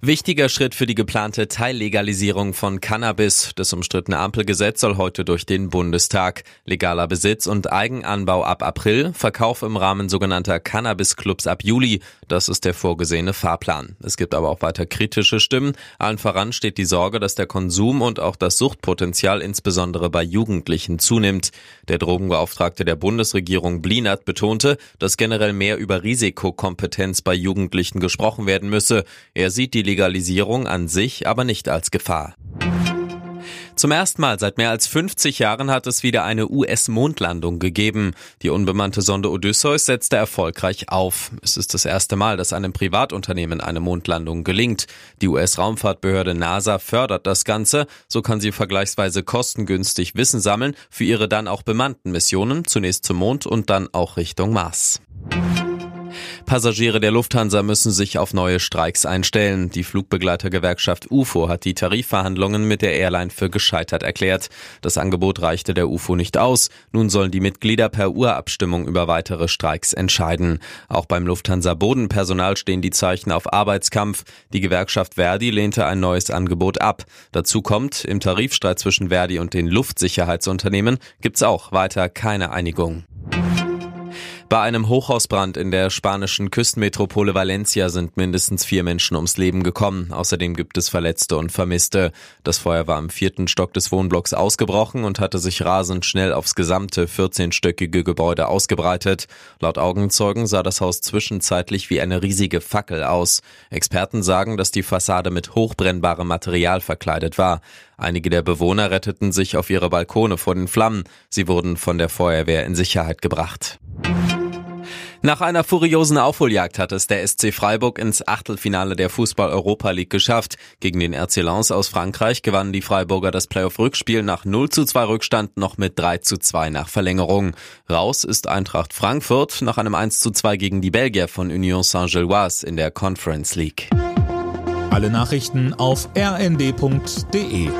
Wichtiger Schritt für die geplante Teillegalisierung von Cannabis. Das umstrittene Ampelgesetz soll heute durch den Bundestag. Legaler Besitz und Eigenanbau ab April, Verkauf im Rahmen sogenannter Cannabis-Clubs ab Juli. Das ist der vorgesehene Fahrplan. Es gibt aber auch weiter kritische Stimmen. Allen voran steht die Sorge, dass der Konsum und auch das Suchtpotenzial insbesondere bei Jugendlichen zunimmt. Der Drogenbeauftragte der Bundesregierung Blinert betonte, dass generell mehr über Risikokompetenz bei Jugendlichen gesprochen werden müsse. Er sieht die Legalisierung an sich aber nicht als Gefahr. Zum ersten Mal seit mehr als 50 Jahren hat es wieder eine US-Mondlandung gegeben. Die unbemannte Sonde Odysseus setzte erfolgreich auf. Es ist das erste Mal, dass einem Privatunternehmen eine Mondlandung gelingt. Die US-Raumfahrtbehörde NASA fördert das Ganze. So kann sie vergleichsweise kostengünstig Wissen sammeln für ihre dann auch bemannten Missionen, zunächst zum Mond und dann auch Richtung Mars. Passagiere der Lufthansa müssen sich auf neue Streiks einstellen. Die Flugbegleitergewerkschaft UFO hat die Tarifverhandlungen mit der Airline für gescheitert erklärt. Das Angebot reichte der UFO nicht aus. Nun sollen die Mitglieder per Urabstimmung über weitere Streiks entscheiden. Auch beim Lufthansa Bodenpersonal stehen die Zeichen auf Arbeitskampf. Die Gewerkschaft Verdi lehnte ein neues Angebot ab. Dazu kommt, im Tarifstreit zwischen Verdi und den Luftsicherheitsunternehmen gibt's auch weiter keine Einigung. Bei einem Hochhausbrand in der spanischen Küstenmetropole Valencia sind mindestens vier Menschen ums Leben gekommen. Außerdem gibt es Verletzte und Vermisste. Das Feuer war im vierten Stock des Wohnblocks ausgebrochen und hatte sich rasend schnell aufs gesamte 14-stöckige Gebäude ausgebreitet. Laut Augenzeugen sah das Haus zwischenzeitlich wie eine riesige Fackel aus. Experten sagen, dass die Fassade mit hochbrennbarem Material verkleidet war. Einige der Bewohner retteten sich auf ihre Balkone vor den Flammen. Sie wurden von der Feuerwehr in Sicherheit gebracht. Nach einer furiosen Aufholjagd hat es der SC Freiburg ins Achtelfinale der Fußball Europa League geschafft. Gegen den RC Lens aus Frankreich gewannen die Freiburger das Playoff-Rückspiel nach 0 zu 2 Rückstand noch mit 3 zu 2 nach Verlängerung. Raus ist Eintracht Frankfurt nach einem 1 zu 2 gegen die Belgier von Union Saint-Gilloise in der Conference League. Alle Nachrichten auf rnd.de